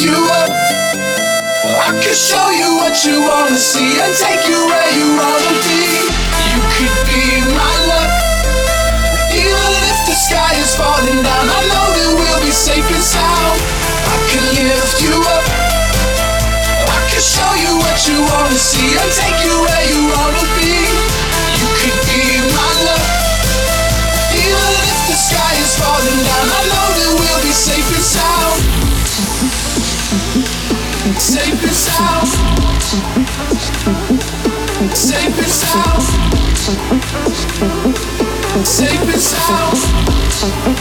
I could show you what you wanna see and take you where you wanna be. You could be my luck. Even if the sky is falling down, I know that we'll be safe and sound. I can lift you up. I can show you what you wanna see and take you where you wanna be. Safe and sound. Safe and sound. Safe and sound.